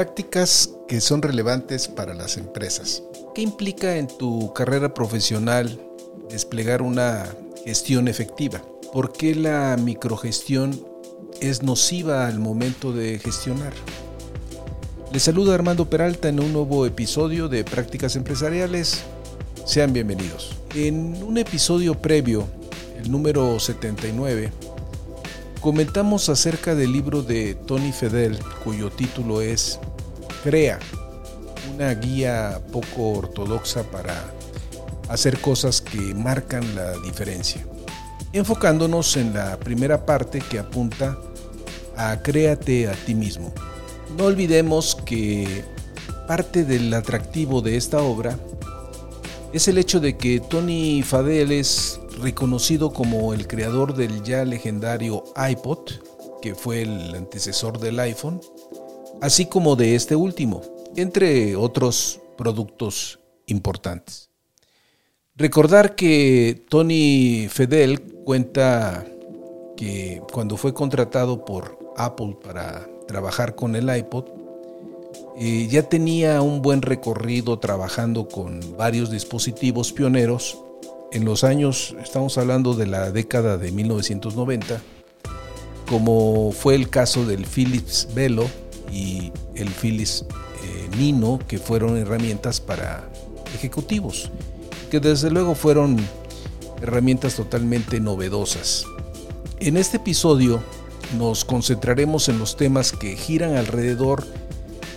Prácticas que son relevantes para las empresas. ¿Qué implica en tu carrera profesional desplegar una gestión efectiva? ¿Por qué la microgestión es nociva al momento de gestionar? Les saluda Armando Peralta en un nuevo episodio de Prácticas Empresariales. Sean bienvenidos. En un episodio previo, el número 79, Comentamos acerca del libro de Tony Fedel, cuyo título es Crea, una guía poco ortodoxa para hacer cosas que marcan la diferencia. Enfocándonos en la primera parte que apunta a créate a ti mismo. No olvidemos que parte del atractivo de esta obra es el hecho de que Tony Fadell es reconocido como el creador del ya legendario iPod, que fue el antecesor del iPhone, así como de este último, entre otros productos importantes. Recordar que Tony Fedel cuenta que cuando fue contratado por Apple para trabajar con el iPod, eh, ya tenía un buen recorrido trabajando con varios dispositivos pioneros en los años, estamos hablando de la década de 1990, como fue el caso del Philips Velo y el Philips eh, Nino, que fueron herramientas para ejecutivos, que desde luego fueron herramientas totalmente novedosas. En este episodio nos concentraremos en los temas que giran alrededor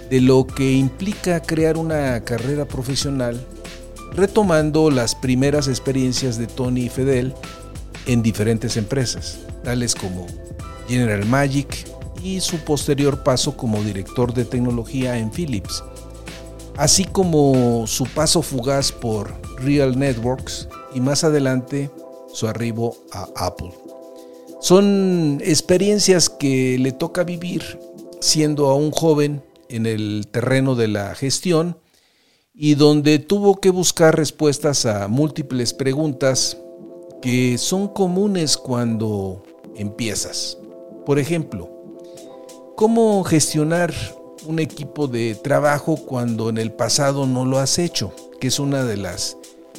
de lo que implica crear una carrera profesional retomando las primeras experiencias de Tony y Fedel en diferentes empresas, tales como General Magic y su posterior paso como director de tecnología en Philips, así como su paso fugaz por Real Networks y más adelante su arribo a Apple. Son experiencias que le toca vivir siendo aún joven en el terreno de la gestión y donde tuvo que buscar respuestas a múltiples preguntas que son comunes cuando empiezas. Por ejemplo, ¿cómo gestionar un equipo de trabajo cuando en el pasado no lo has hecho? Que es una de las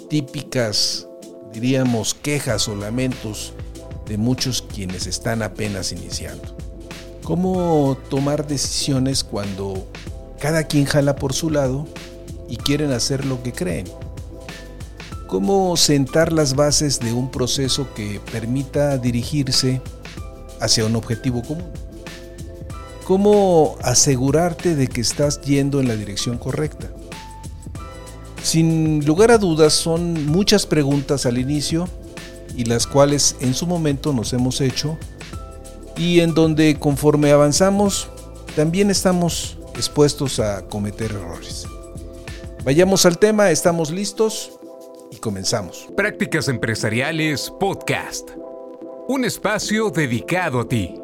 típicas, diríamos, quejas o lamentos de muchos quienes están apenas iniciando. ¿Cómo tomar decisiones cuando cada quien jala por su lado y quieren hacer lo que creen. ¿Cómo sentar las bases de un proceso que permita dirigirse hacia un objetivo común? ¿Cómo asegurarte de que estás yendo en la dirección correcta? Sin lugar a dudas son muchas preguntas al inicio y las cuales en su momento nos hemos hecho y en donde conforme avanzamos también estamos expuestos a cometer errores. Vayamos al tema, estamos listos y comenzamos. Prácticas Empresariales Podcast. Un espacio dedicado a ti.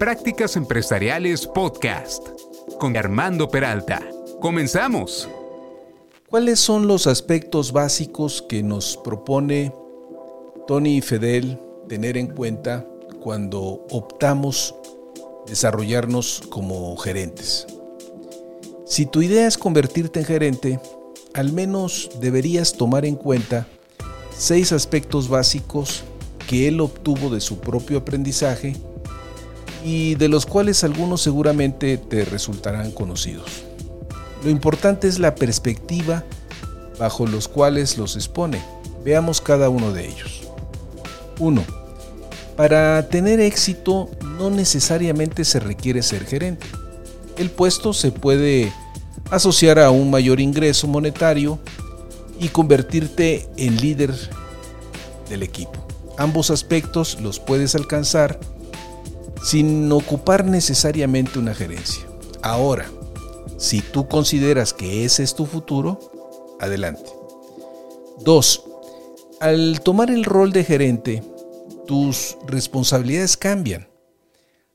Prácticas Empresariales Podcast con Armando Peralta. Comenzamos. ¿Cuáles son los aspectos básicos que nos propone Tony y Fedel tener en cuenta cuando optamos desarrollarnos como gerentes? Si tu idea es convertirte en gerente, al menos deberías tomar en cuenta seis aspectos básicos que él obtuvo de su propio aprendizaje y de los cuales algunos seguramente te resultarán conocidos. Lo importante es la perspectiva bajo los cuales los expone. Veamos cada uno de ellos. 1. Para tener éxito no necesariamente se requiere ser gerente. El puesto se puede asociar a un mayor ingreso monetario y convertirte en líder del equipo. Ambos aspectos los puedes alcanzar sin ocupar necesariamente una gerencia. Ahora, si tú consideras que ese es tu futuro, adelante. 2. Al tomar el rol de gerente, tus responsabilidades cambian.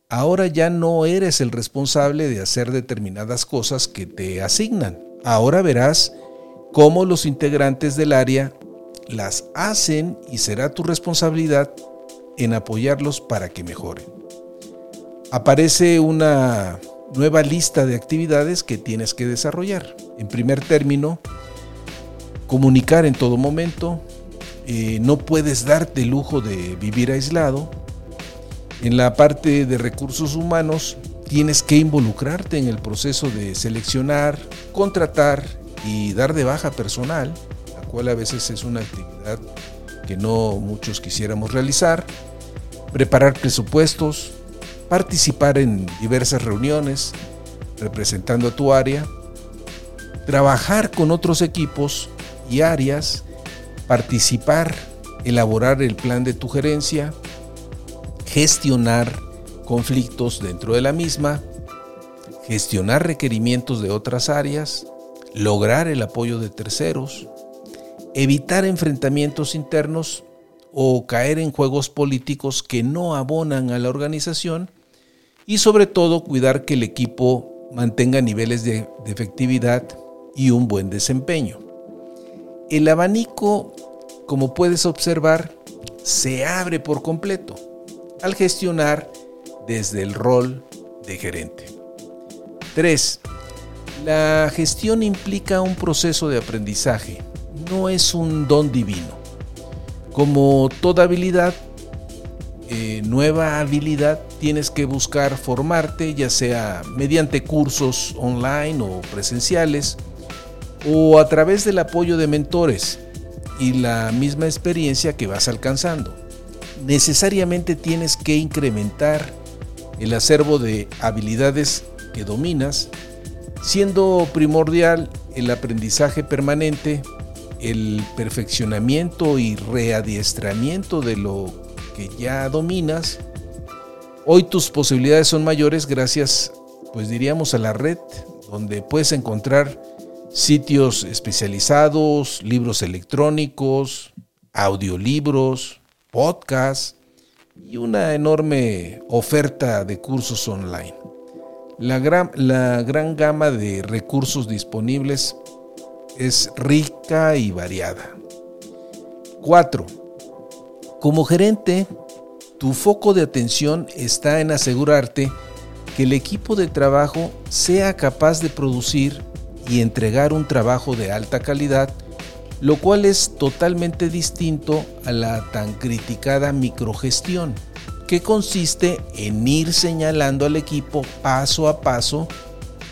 Ahora ya no eres el responsable de hacer determinadas cosas que te asignan. Ahora verás cómo los integrantes del área las hacen y será tu responsabilidad en apoyarlos para que mejoren. Aparece una nueva lista de actividades que tienes que desarrollar. En primer término, comunicar en todo momento, eh, no puedes darte el lujo de vivir aislado. En la parte de recursos humanos, tienes que involucrarte en el proceso de seleccionar, contratar y dar de baja personal, la cual a veces es una actividad que no muchos quisiéramos realizar, preparar presupuestos, participar en diversas reuniones representando a tu área, trabajar con otros equipos y áreas, participar, elaborar el plan de tu gerencia, gestionar conflictos dentro de la misma, gestionar requerimientos de otras áreas, lograr el apoyo de terceros, evitar enfrentamientos internos o caer en juegos políticos que no abonan a la organización y sobre todo cuidar que el equipo mantenga niveles de, efectividad y un buen desempeño. El abanico, como puedes observar, se abre por completo al gestionar desde el rol de gerente. 3. La gestión implica un proceso de aprendizaje, no es un don divino. Como toda habilidad, eh, nueva habilidad, tienes que buscar formarte, ya sea mediante cursos online o presenciales, o a través del apoyo de mentores y la misma experiencia que vas alcanzando. Necesariamente tienes que incrementar el acervo de habilidades que dominas, siendo primordial el aprendizaje permanente, el perfeccionamiento y readiestramiento de lo que ya dominas, hoy tus posibilidades son mayores gracias, pues diríamos, a la red, donde puedes encontrar sitios especializados, libros electrónicos, audiolibros, podcasts y una enorme oferta de cursos online. La gran, la gran gama de recursos disponibles es rica y variada. 4. Como gerente, tu foco de atención está en asegurarte que el equipo de trabajo sea capaz de producir y entregar un trabajo de alta calidad, lo cual es totalmente distinto a la tan criticada microgestión, que consiste en ir señalando al equipo paso a paso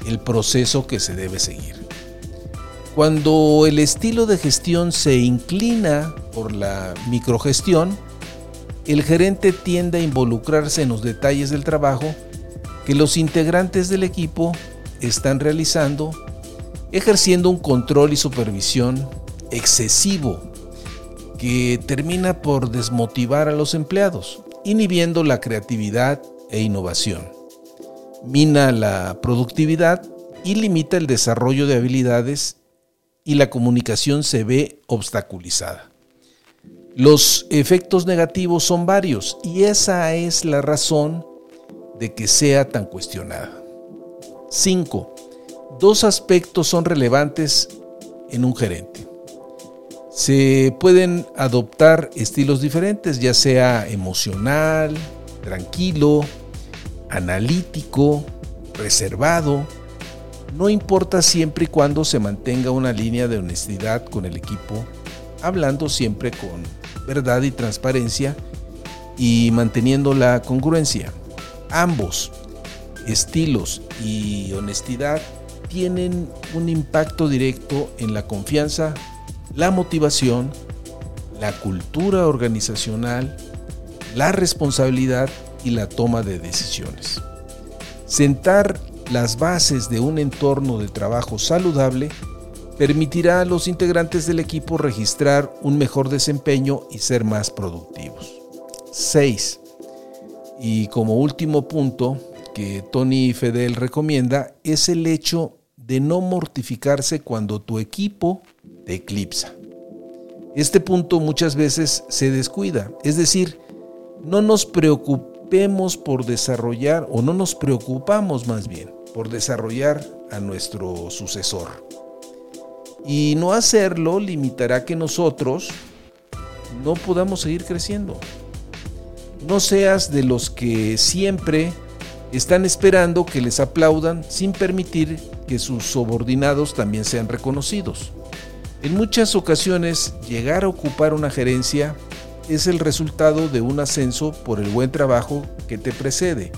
el proceso que se debe seguir. Cuando el estilo de gestión se inclina por la microgestión, el gerente tiende a involucrarse en los detalles del trabajo que los integrantes del equipo están realizando, ejerciendo un control y supervisión excesivo que termina por desmotivar a los empleados, inhibiendo la creatividad e innovación. Mina la productividad y limita el desarrollo de habilidades y la comunicación se ve obstaculizada. Los efectos negativos son varios y esa es la razón de que sea tan cuestionada. 5. Dos aspectos son relevantes en un gerente. Se pueden adoptar estilos diferentes, ya sea emocional, tranquilo, analítico, reservado, no importa siempre y cuando se mantenga una línea de honestidad con el equipo, hablando siempre con verdad y transparencia y manteniendo la congruencia. Ambos estilos y honestidad tienen un impacto directo en la confianza, la motivación, la cultura organizacional, la responsabilidad y la toma de decisiones. Sentar las bases de un entorno de trabajo saludable permitirá a los integrantes del equipo registrar un mejor desempeño y ser más productivos. 6. Y como último punto que Tony Fedel recomienda es el hecho de no mortificarse cuando tu equipo te eclipsa. Este punto muchas veces se descuida, es decir, no nos preocupemos por desarrollar, o no nos preocupamos más bien, por desarrollar a nuestro sucesor. Y no hacerlo limitará que nosotros no podamos seguir creciendo. No seas de los que siempre están esperando que les aplaudan sin permitir que sus subordinados también sean reconocidos. En muchas ocasiones, llegar a ocupar una gerencia es el resultado de un ascenso por el buen trabajo que te precede.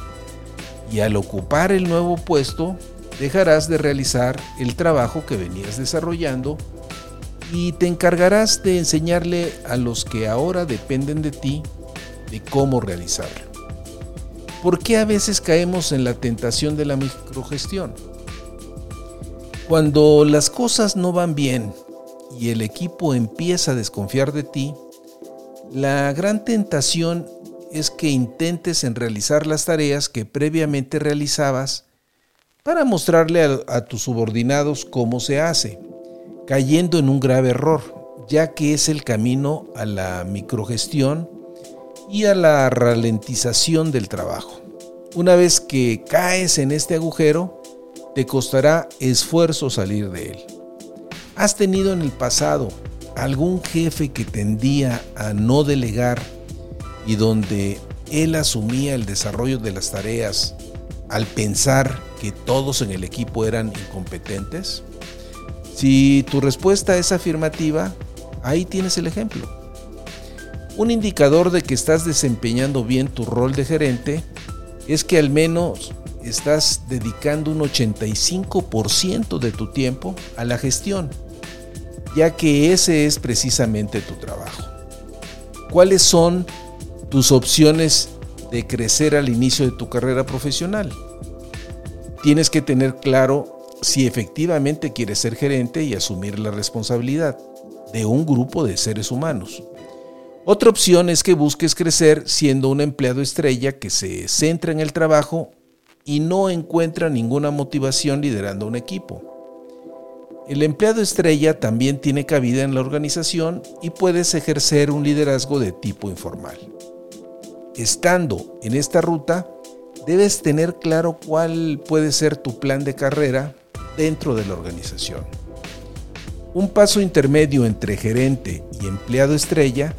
Y al ocupar el nuevo puesto, dejarás de realizar el trabajo que venías desarrollando y te encargarás de enseñarle a los que ahora dependen de ti de cómo realizarlo. ¿Por qué a veces caemos en la tentación de la microgestión? Cuando las cosas no van bien y el equipo empieza a desconfiar de ti, la gran tentación es que intentes en realizar las tareas que previamente realizabas para mostrarle a, a, tus subordinados cómo se hace, cayendo en un grave error, ya que es el camino a la microgestión y a la ralentización del trabajo. Una vez que caes en este agujero, te costará esfuerzo salir de él. ¿Has tenido en el pasado algún jefe que tendía a no delegar y donde él asumía el desarrollo de las tareas al pensar todos en el equipo eran incompetentes? Si tu respuesta es afirmativa, ahí tienes el ejemplo. Un indicador de que estás desempeñando bien tu rol de gerente es que al menos estás dedicando un 85% de tu tiempo a la gestión, ya que ese es precisamente tu trabajo. ¿Cuáles son tus opciones de crecer al inicio de tu carrera profesional? Tienes que tener claro si efectivamente quieres ser gerente y asumir la responsabilidad de un grupo de seres humanos. Otra opción es que busques crecer siendo un empleado estrella que se centra en el trabajo y no encuentra ninguna motivación liderando un equipo. El empleado estrella también tiene cabida en la organización y puedes ejercer un liderazgo de tipo informal. Estando en esta ruta, debes tener claro cuál puede ser tu plan de carrera dentro de la organización. Un paso intermedio entre gerente y empleado estrella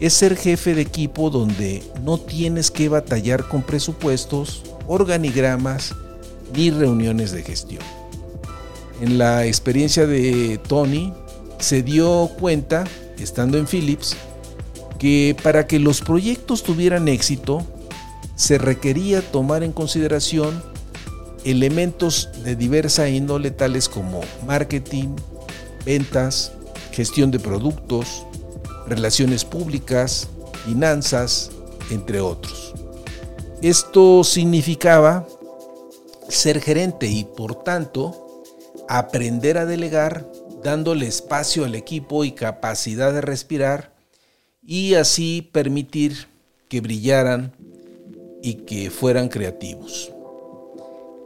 es ser jefe de equipo donde no tienes que batallar con presupuestos, organigramas ni reuniones de gestión. En la experiencia de Tony, se dio cuenta, estando en Philips, que para que los proyectos tuvieran éxito, se requería tomar en consideración elementos de diversa índole tales como marketing, ventas, gestión de productos, relaciones públicas, finanzas, entre otros. Esto significaba ser gerente y por tanto aprender a delegar dándole espacio al equipo y capacidad de respirar y así permitir que brillaran y que fueran creativos.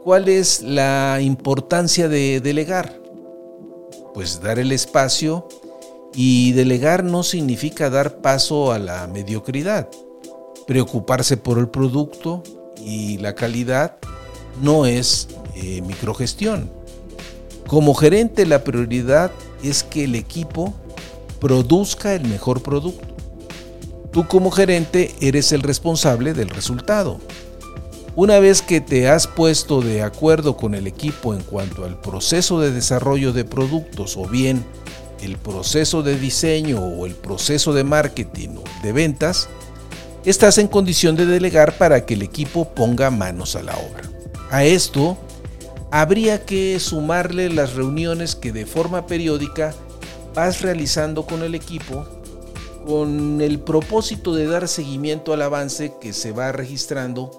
¿Cuál es la importancia de delegar? Pues dar el espacio y delegar no significa dar paso a la mediocridad. Preocuparse por el producto y la calidad no es eh, microgestión. Como gerente la prioridad es que el equipo produzca el mejor producto. Tú como gerente eres el responsable del resultado. Una vez que te has puesto de acuerdo con el equipo en cuanto al proceso de desarrollo de productos o bien el proceso de diseño o el proceso de marketing o de ventas, estás en condición de delegar para que el equipo ponga manos a la obra. A esto habría que sumarle las reuniones que de forma periódica vas realizando con el equipo con el propósito de dar seguimiento al avance que se va registrando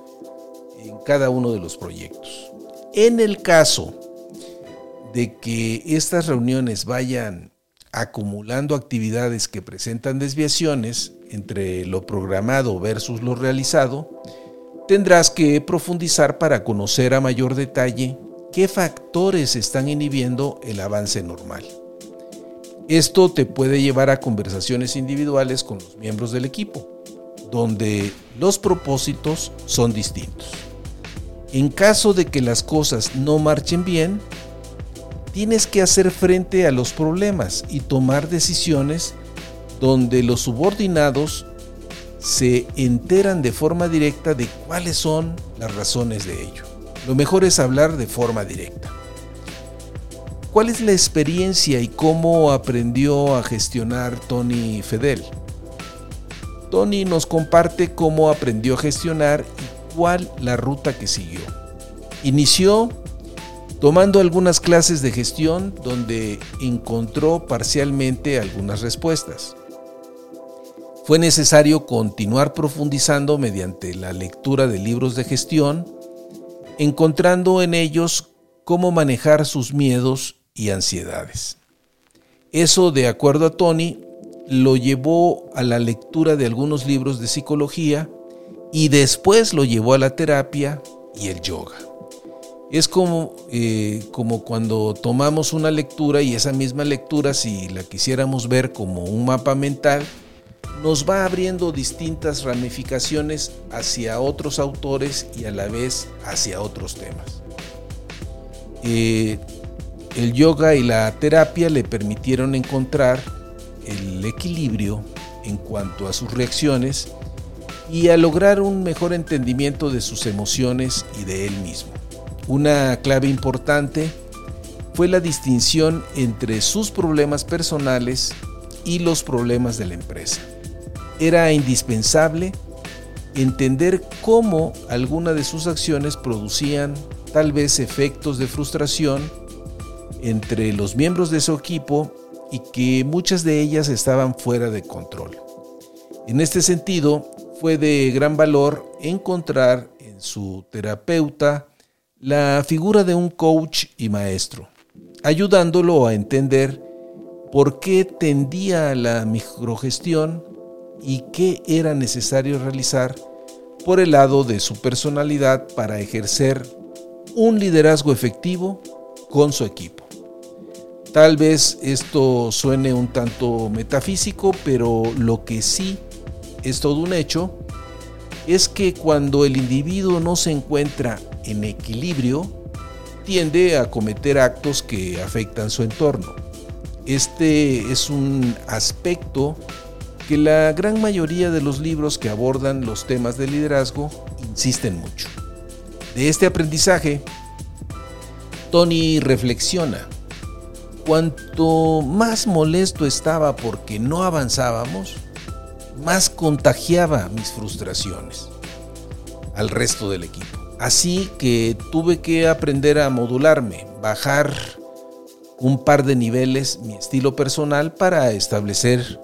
en cada uno de los proyectos. En el caso de que estas reuniones vayan acumulando actividades que presentan desviaciones entre lo programado versus lo realizado, tendrás que profundizar para conocer a mayor detalle qué factores están inhibiendo el avance normal. Esto te puede llevar a conversaciones individuales con los miembros del equipo, donde los propósitos son distintos. En caso de que las cosas no marchen bien, tienes que hacer frente a los problemas y tomar decisiones donde los subordinados se enteran de forma directa de cuáles son las razones de ello. Lo mejor es hablar de forma directa. ¿Cuál es la experiencia y cómo aprendió a gestionar Tony Fedel? Tony nos comparte cómo aprendió a gestionar y cuál la ruta que siguió. Inició tomando algunas clases de gestión donde encontró parcialmente algunas respuestas. Fue necesario continuar profundizando mediante la lectura de libros de gestión, encontrando en ellos cómo manejar sus miedos y ansiedades. Eso, de acuerdo a Tony, lo llevó a la lectura de algunos libros de psicología y después lo llevó a la terapia y el yoga. Es como, eh, como cuando tomamos una lectura y esa misma lectura, si la quisiéramos ver como un mapa mental, nos va abriendo distintas ramificaciones hacia otros autores y a la vez hacia otros temas. Eh, el yoga y la terapia le permitieron encontrar el equilibrio en cuanto a sus reacciones y a lograr un mejor entendimiento de sus emociones y de él mismo. Una clave importante fue la distinción entre sus problemas personales y los problemas de la empresa era indispensable entender cómo algunas de sus acciones producían tal vez efectos de frustración entre los miembros de su equipo y que muchas de ellas estaban fuera de control. En este sentido, fue de gran valor encontrar en su terapeuta la figura de un coach y maestro, ayudándolo a entender por qué tendía a la microgestión y qué era necesario realizar por el lado de su personalidad para ejercer un liderazgo efectivo con su equipo. Tal vez esto suene un tanto metafísico, pero lo que sí es todo un hecho es que cuando el individuo no se encuentra en equilibrio, tiende a cometer actos que afectan su entorno. Este es un aspecto que la gran mayoría de los libros que abordan los temas de liderazgo insisten mucho. De este aprendizaje, Tony reflexiona, cuanto más molesto estaba porque no avanzábamos, más contagiaba mis frustraciones al resto del equipo. Así que tuve que aprender a modularme, bajar un par de niveles mi estilo personal para establecer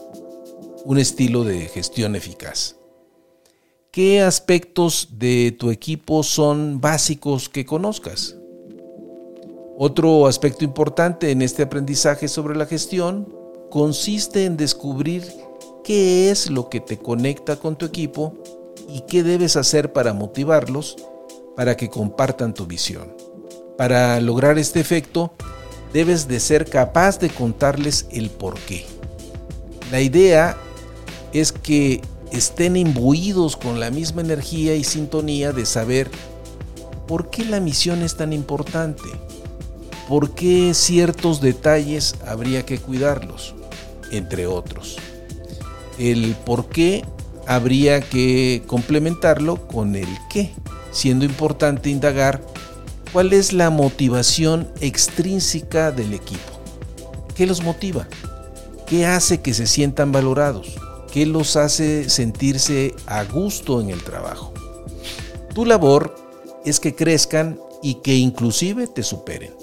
un estilo de gestión eficaz. ¿Qué aspectos de tu equipo son básicos que conozcas? Otro aspecto importante en este aprendizaje sobre la gestión consiste en descubrir qué es lo que te conecta con tu equipo y qué debes hacer para motivarlos para que compartan tu visión. Para lograr este efecto, debes de ser capaz de contarles el por qué. La idea es que estén imbuidos con la misma energía y sintonía de saber por qué la misión es tan importante, por qué ciertos detalles habría que cuidarlos, entre otros. El por qué habría que complementarlo con el qué, siendo importante indagar cuál es la motivación extrínseca del equipo. ¿Qué los motiva? ¿Qué hace que se sientan valorados? ¿Qué los hace sentirse a gusto en el trabajo. Tu labor es que crezcan y que inclusive te superen.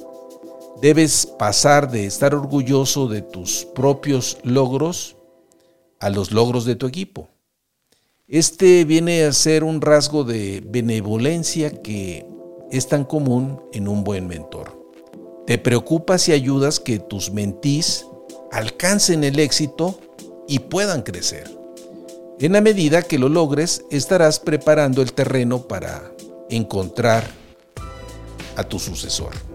Debes pasar de estar orgulloso de tus propios logros a los logros de tu equipo. Este viene a ser un rasgo de benevolencia que es tan común en un buen mentor. Te preocupas y ayudas que tus mentís alcancen el éxito y puedan crecer. En la medida que lo logres, estarás preparando el terreno para encontrar a tu sucesor.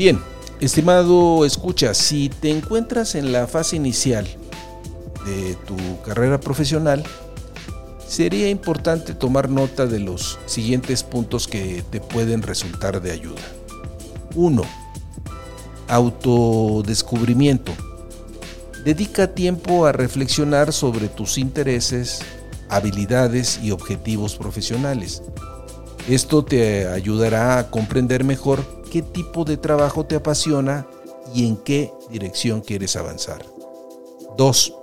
Bien, estimado escucha, si te encuentras en la fase inicial de tu carrera profesional, sería importante tomar nota de los siguientes puntos que te pueden resultar de ayuda. 1. Autodescubrimiento. Dedica tiempo a reflexionar sobre tus intereses, habilidades y objetivos profesionales. Esto te ayudará a comprender mejor qué tipo de trabajo te apasiona y en qué dirección quieres avanzar. 2.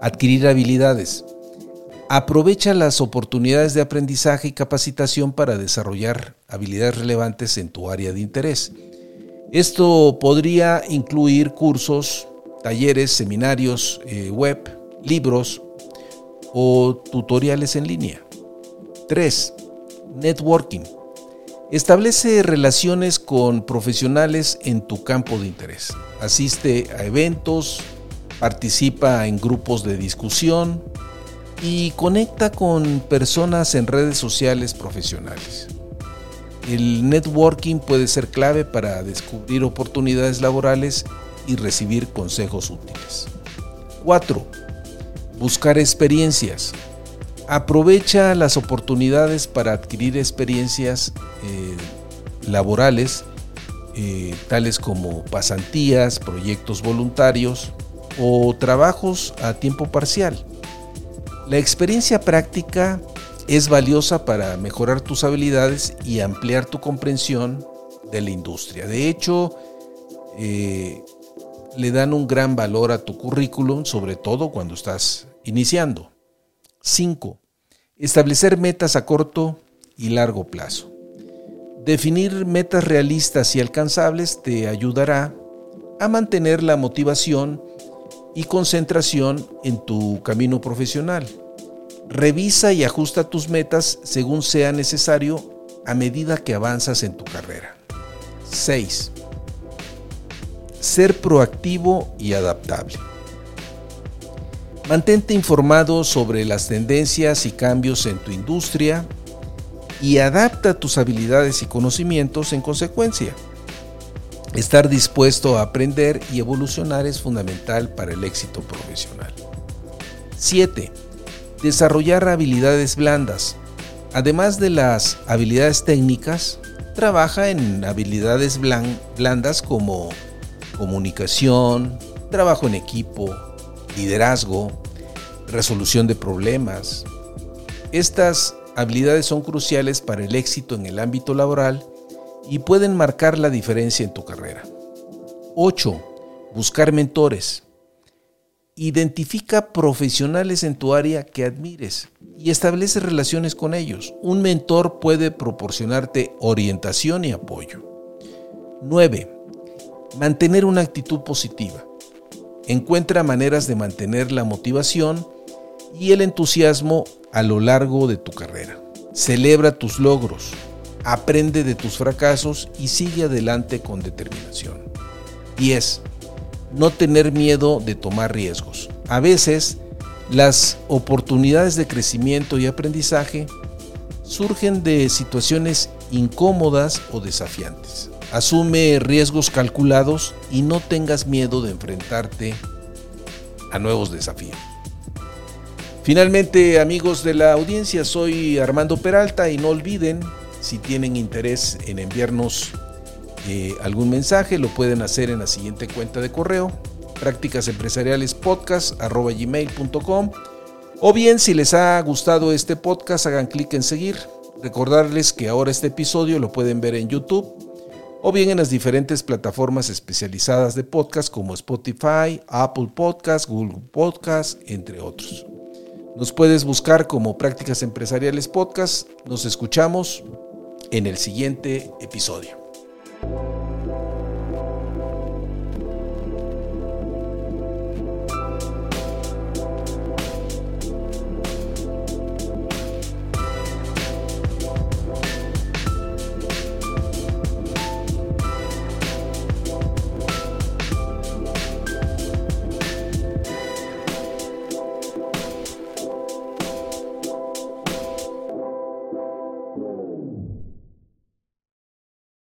Adquirir habilidades. Aprovecha las oportunidades de aprendizaje y capacitación para desarrollar habilidades relevantes en tu área de interés. Esto podría incluir cursos, talleres, seminarios eh, web, libros o tutoriales en línea. 3. Networking. Establece relaciones con profesionales en tu campo de interés. Asiste a eventos, participa en grupos de discusión y conecta con personas en redes sociales profesionales. El networking puede ser clave para descubrir oportunidades laborales y recibir consejos útiles. 4. Buscar experiencias. Aprovecha las oportunidades para adquirir experiencias eh, laborales, eh, tales como pasantías, proyectos voluntarios o trabajos a tiempo parcial. La experiencia práctica es valiosa para mejorar tus habilidades y ampliar tu comprensión de la industria. De hecho, eh, le dan un gran valor a tu currículum, sobre todo cuando estás iniciando. 5. Establecer metas a corto y largo plazo. Definir metas realistas y alcanzables te ayudará a mantener la motivación y concentración en tu camino profesional. Revisa y ajusta tus metas según sea necesario a medida que avanzas en tu carrera. 6. Ser proactivo y adaptable. Mantente informado sobre las tendencias y cambios en tu industria y adapta tus habilidades y conocimientos en consecuencia. Estar dispuesto a aprender y evolucionar es fundamental para el éxito profesional. 7. Desarrollar habilidades blandas. Además de las habilidades técnicas, trabaja en habilidades blandas como comunicación, trabajo en equipo, liderazgo, resolución de problemas. Estas habilidades son cruciales para el éxito en el ámbito laboral y pueden marcar la diferencia en tu carrera. 8. Buscar mentores. Identifica profesionales en tu área que admires y establece relaciones con ellos. Un mentor puede proporcionarte orientación y apoyo. 9. Mantener una actitud positiva. Encuentra maneras de mantener la motivación y el entusiasmo a lo largo de tu carrera. Celebra tus logros, aprende de tus fracasos y sigue adelante con determinación. 10. No tener miedo de tomar riesgos. A veces, las oportunidades de crecimiento y aprendizaje surgen de situaciones incómodas o desafiantes. Asume riesgos calculados y no tengas miedo de enfrentarte a nuevos desafíos. Finalmente, amigos de la audiencia, soy Armando Peralta y no olviden, si tienen interés en enviarnos eh, algún mensaje, lo pueden hacer en la siguiente cuenta de correo, prácticasempresarialespodcast.com o bien si les ha gustado este podcast, hagan clic en seguir. Recordarles que ahora este episodio lo pueden ver en YouTube o bien en las diferentes plataformas especializadas de podcast como Spotify, Apple Podcast, Google Podcast, entre otros. Nos puedes buscar como Prácticas Empresariales Podcast. Nos escuchamos en el siguiente episodio.